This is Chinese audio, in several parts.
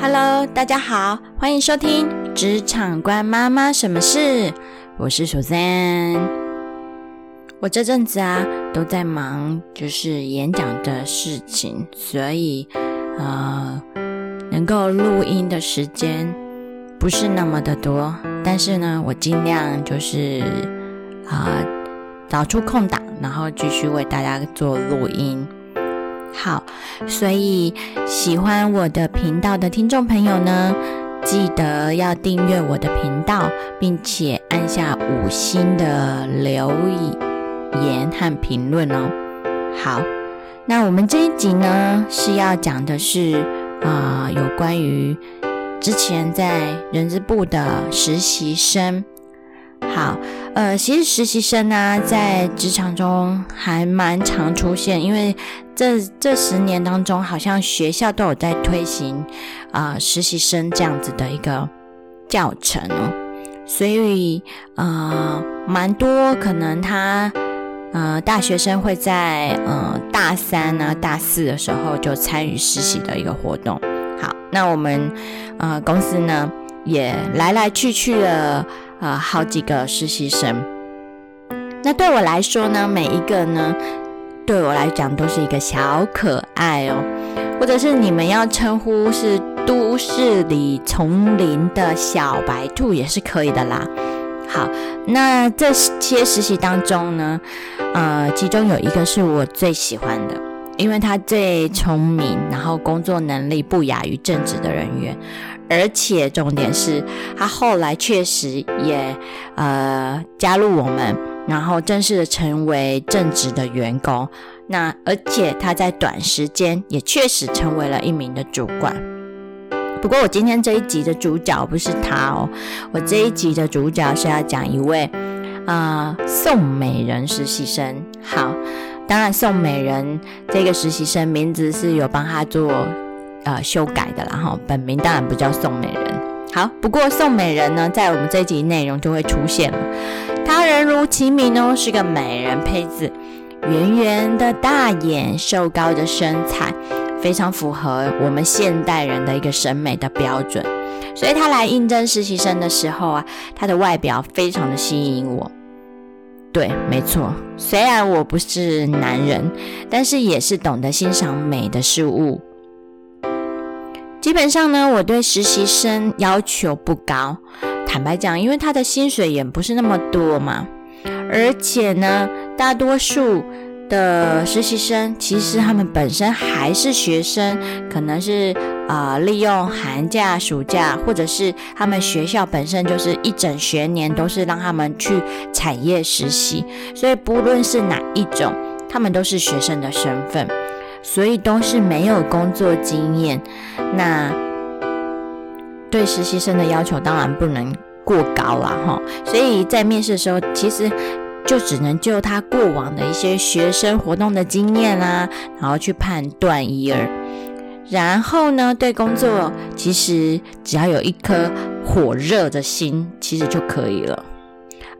Hello，大家好，欢迎收听《职场关妈妈什么事》，我是苏珊。我这阵子啊都在忙，就是演讲的事情，所以呃，能够录音的时间不是那么的多。但是呢，我尽量就是啊找出空档，然后继续为大家做录音。好，所以喜欢我的频道的听众朋友呢，记得要订阅我的频道，并且按下五星的留言和评论哦。好，那我们这一集呢是要讲的是啊，有关于之前在人资部的实习生。好，呃，其实实习生呢，在职场中还蛮常出现，因为这这十年当中，好像学校都有在推行啊实习生这样子的一个教程哦，所以呃，蛮多可能他呃大学生会在呃大三呢、大四的时候就参与实习的一个活动。好，那我们呃公司呢也来来去去的。呃，好几个实习生。那对我来说呢，每一个呢，对我来讲都是一个小可爱哦，或者是你们要称呼是都市里丛林的小白兔也是可以的啦。好，那这些实习当中呢，呃，其中有一个是我最喜欢的，因为他最聪明，然后工作能力不亚于正职的人员。而且重点是他后来确实也呃加入我们，然后正式的成为正职的员工。那而且他在短时间也确实成为了一名的主管。不过我今天这一集的主角不是他哦，我这一集的主角是要讲一位啊宋美人实习生。好，当然宋美人这个实习生名字是有帮他做。呃，修改的啦哈，本名当然不叫宋美人。好，不过宋美人呢，在我们这集内容就会出现了。她人如其名哦，是个美人胚子，圆圆的大眼，瘦高的身材，非常符合我们现代人的一个审美的标准。所以她来应征实习生的时候啊，她的外表非常的吸引我。对，没错，虽然我不是男人，但是也是懂得欣赏美的事物。基本上呢，我对实习生要求不高。坦白讲，因为他的薪水也不是那么多嘛，而且呢，大多数的实习生其实他们本身还是学生，可能是啊利用寒假、暑假，或者是他们学校本身就是一整学年都是让他们去产业实习，所以不论是哪一种，他们都是学生的身份。所以都是没有工作经验，那对实习生的要求当然不能过高了哈。所以在面试的时候，其实就只能就他过往的一些学生活动的经验啦，然后去判断一二。然后呢，对工作其实只要有一颗火热的心，其实就可以了。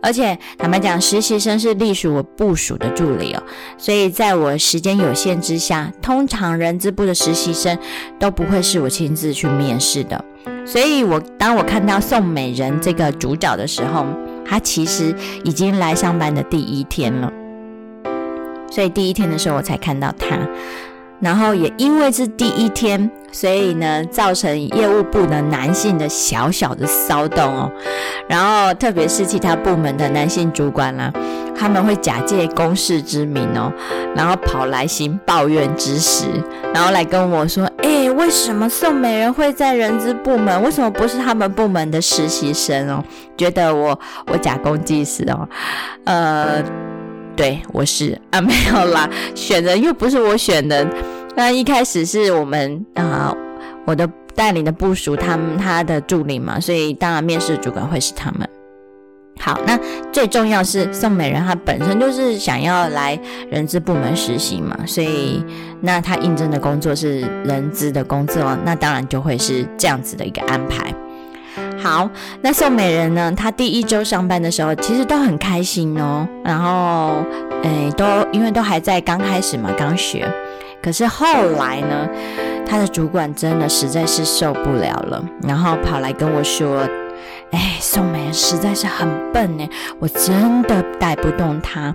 而且坦白讲，实习生是隶属我部署的助理哦，所以在我时间有限之下，通常人资部的实习生都不会是我亲自去面试的。所以我当我看到宋美人这个主角的时候，她其实已经来上班的第一天了，所以第一天的时候我才看到她。然后也因为是第一天，所以呢，造成业务部的男性的小小的骚动哦。然后特别是其他部门的男性主管啦，他们会假借公事之名哦，然后跑来行抱怨之实，然后来跟我说：“哎，为什么宋美人会在人资部门？为什么不是他们部门的实习生哦？觉得我我假公济私哦，呃。”对，我是啊，没有啦，选人又不是我选的，那一开始是我们啊，我的带领的部署，他们他的助理嘛，所以当然面试主管会是他们。好，那最重要是宋美人，她本身就是想要来人资部门实习嘛，所以那她应征的工作是人资的工作，那当然就会是这样子的一个安排。好，那宋美人呢？她第一周上班的时候，其实都很开心哦。然后，诶，都因为都还在刚开始嘛，刚学。可是后来呢，她的主管真的实在是受不了了，然后跑来跟我说：“哎，宋美人实在是很笨呢，我真的带不动她。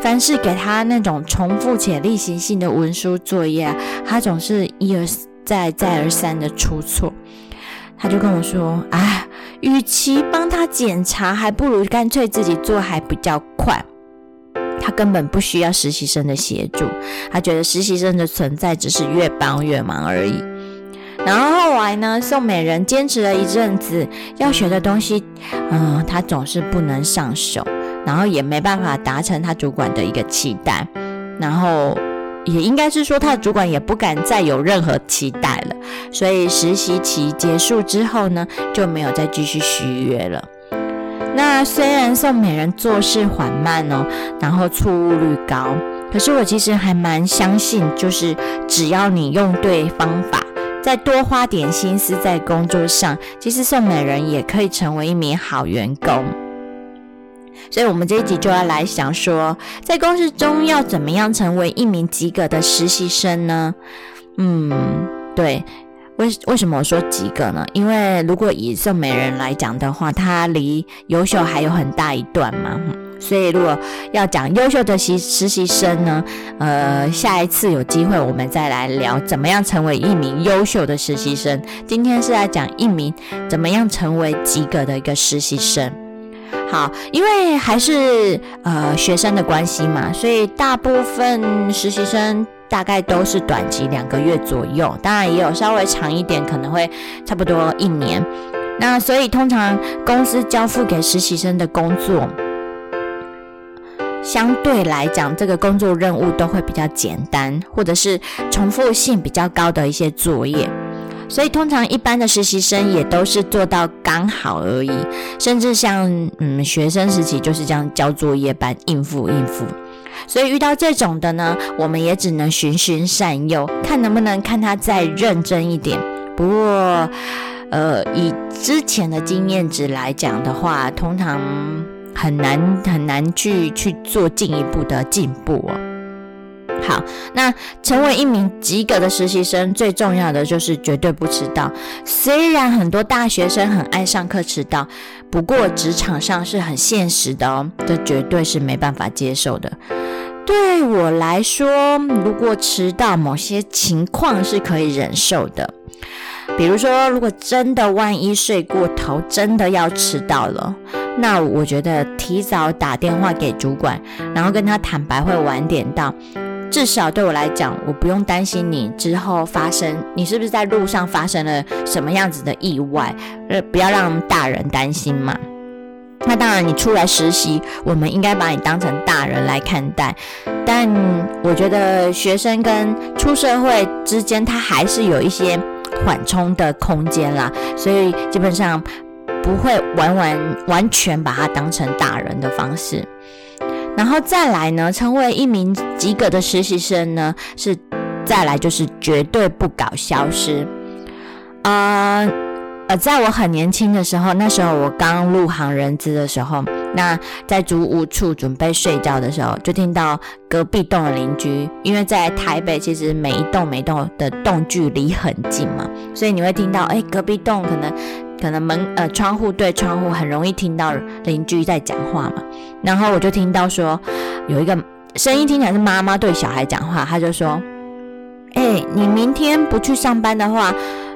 凡是给他那种重复且例行性的文书作业，他总是一而再、再而三的出错。”他就跟我说：“啊，与其帮他检查，还不如干脆自己做，还比较快。”他根本不需要实习生的协助，他觉得实习生的存在只是越帮越忙而已。然后后来呢，宋美人坚持了一阵子，要学的东西，嗯，他总是不能上手，然后也没办法达成他主管的一个期待，然后也应该是说他的主管也不敢再有任何期待了，所以实习期结束之后呢，就没有再继续续约了。那虽然宋美人做事缓慢哦，然后错误率高，可是我其实还蛮相信，就是只要你用对方法，再多花点心思在工作上，其实宋美人也可以成为一名好员工。所以，我们这一集就要来想说，在公司中要怎么样成为一名及格的实习生呢？嗯，对。为为什么我说及格呢？因为如果以宋美人来讲的话，她离优秀还有很大一段嘛。所以如果要讲优秀的实实习生呢，呃，下一次有机会我们再来聊怎么样成为一名优秀的实习生。今天是来讲一名怎么样成为及格的一个实习生。好，因为还是呃学生的关系嘛，所以大部分实习生。大概都是短期两个月左右，当然也有稍微长一点，可能会差不多一年。那所以通常公司交付给实习生的工作，相对来讲，这个工作任务都会比较简单，或者是重复性比较高的一些作业。所以通常一般的实习生也都是做到刚好而已，甚至像嗯学生时期就是这样交作业班应付应付。所以遇到这种的呢，我们也只能循循善诱，看能不能看他再认真一点。不过，呃，以之前的经验值来讲的话，通常很难很难去去做进一步的进步哦。好，那成为一名及格的实习生，最重要的就是绝对不迟到。虽然很多大学生很爱上课迟到，不过职场上是很现实的哦，这绝对是没办法接受的。对我来说，如果迟到，某些情况是可以忍受的。比如说，如果真的万一睡过头，真的要迟到了，那我觉得提早打电话给主管，然后跟他坦白会晚点到，至少对我来讲，我不用担心你之后发生，你是不是在路上发生了什么样子的意外，呃，不要让大人担心嘛。那当然，你出来实习，我们应该把你当成大人来看待。但我觉得学生跟出社会之间，他还是有一些缓冲的空间啦，所以基本上不会完完完全把它当成大人的方式。然后再来呢，成为一名及格的实习生呢，是再来就是绝对不搞消失，啊。呃，在我很年轻的时候，那时候我刚入行人资的时候，那在租屋处准备睡觉的时候，就听到隔壁栋的邻居，因为在台北，其实每一栋每一栋的栋距离很近嘛，所以你会听到，哎，隔壁栋可能可能门呃窗户对窗户，很容易听到邻居在讲话嘛。然后我就听到说，有一个声音听起来是妈妈对小孩讲话，他就说，哎，你明天不去上班的话。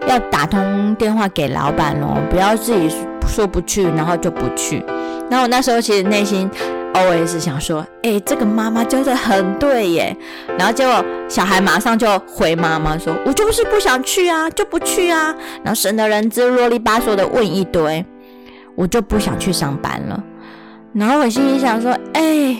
要打通电话给老板哦，不要自己说不去，然后就不去。然后我那时候其实内心 OS 想说，哎，这个妈妈教的很对耶。然后结果小孩马上就回妈妈说，我就是不想去啊，就不去啊。然后神的人就啰里吧嗦的问一堆，我就不想去上班了。然后我心里想说，哎。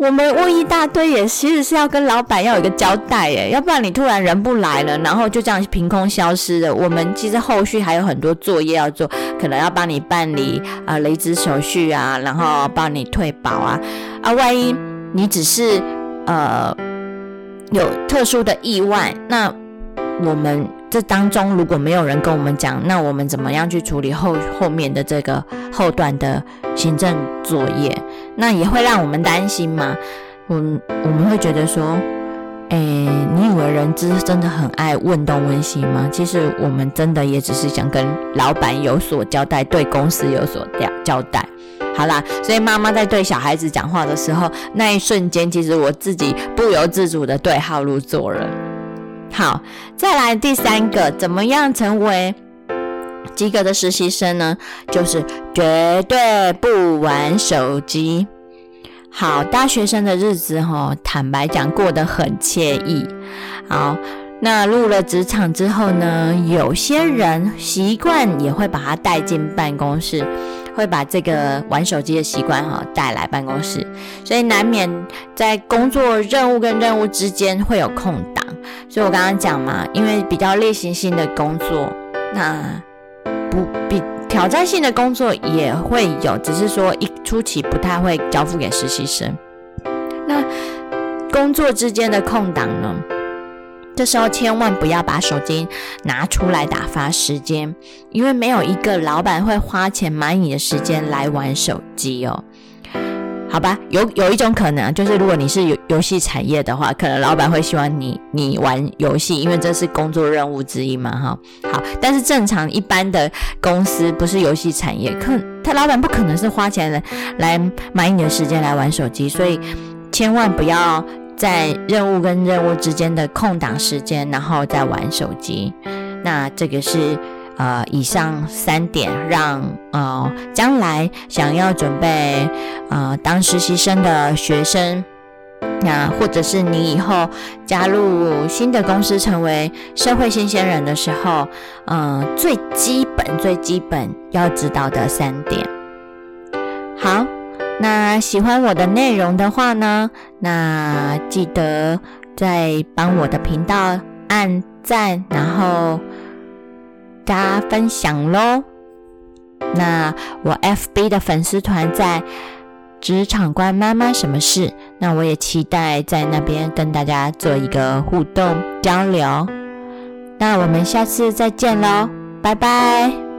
我们问一大堆，也其实是要跟老板要有一个交代耶，要不然你突然人不来了，然后就这样凭空消失了。我们其实后续还有很多作业要做，可能要帮你办理啊离职手续啊，然后帮你退保啊啊，万一你只是呃有特殊的意外，那我们。这当中如果没有人跟我们讲，那我们怎么样去处理后后面的这个后段的行政作业？那也会让我们担心嘛。我我们会觉得说，哎，你以为人？人资真的很爱问东问西吗？其实我们真的也只是想跟老板有所交代，对公司有所交交代。好啦，所以妈妈在对小孩子讲话的时候，那一瞬间，其实我自己不由自主的对号入座了。好，再来第三个，怎么样成为及格的实习生呢？就是绝对不玩手机。好，大学生的日子哈，坦白讲过得很惬意。好，那入了职场之后呢，有些人习惯也会把它带进办公室，会把这个玩手机的习惯哈带来办公室，所以难免在工作任务跟任务之间会有空档。所以我刚刚讲嘛，因为比较例行性的工作，那不比。挑战性的工作也会有，只是说一初期不太会交付给实习生。那工作之间的空档呢？这时候千万不要把手机拿出来打发时间，因为没有一个老板会花钱买你的时间来玩手机哦。好吧，有有一种可能，就是如果你是有游戏产业的话，可能老板会希望你你玩游戏，因为这是工作任务之一嘛，哈。好，但是正常一般的公司不是游戏产业，可他老板不可能是花钱来来买你的时间来玩手机，所以千万不要在任务跟任务之间的空档时间，然后再玩手机。那这个是。呃，以上三点让呃将来想要准备呃当实习生的学生，那或者是你以后加入新的公司成为社会新鲜人的时候，呃最基本最基本要知道的三点。好，那喜欢我的内容的话呢，那记得在帮我的频道按赞，然后。加分享喽！那我 FB 的粉丝团在职场关妈妈什么事？那我也期待在那边跟大家做一个互动交流。那我们下次再见喽，拜拜。